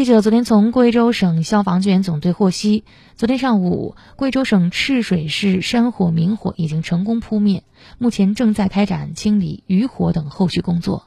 记者昨天从贵州省消防救援总队获悉昨天上午贵州省赤水市山火明火已经成功扑灭目前正在开展清理余火等后续工作。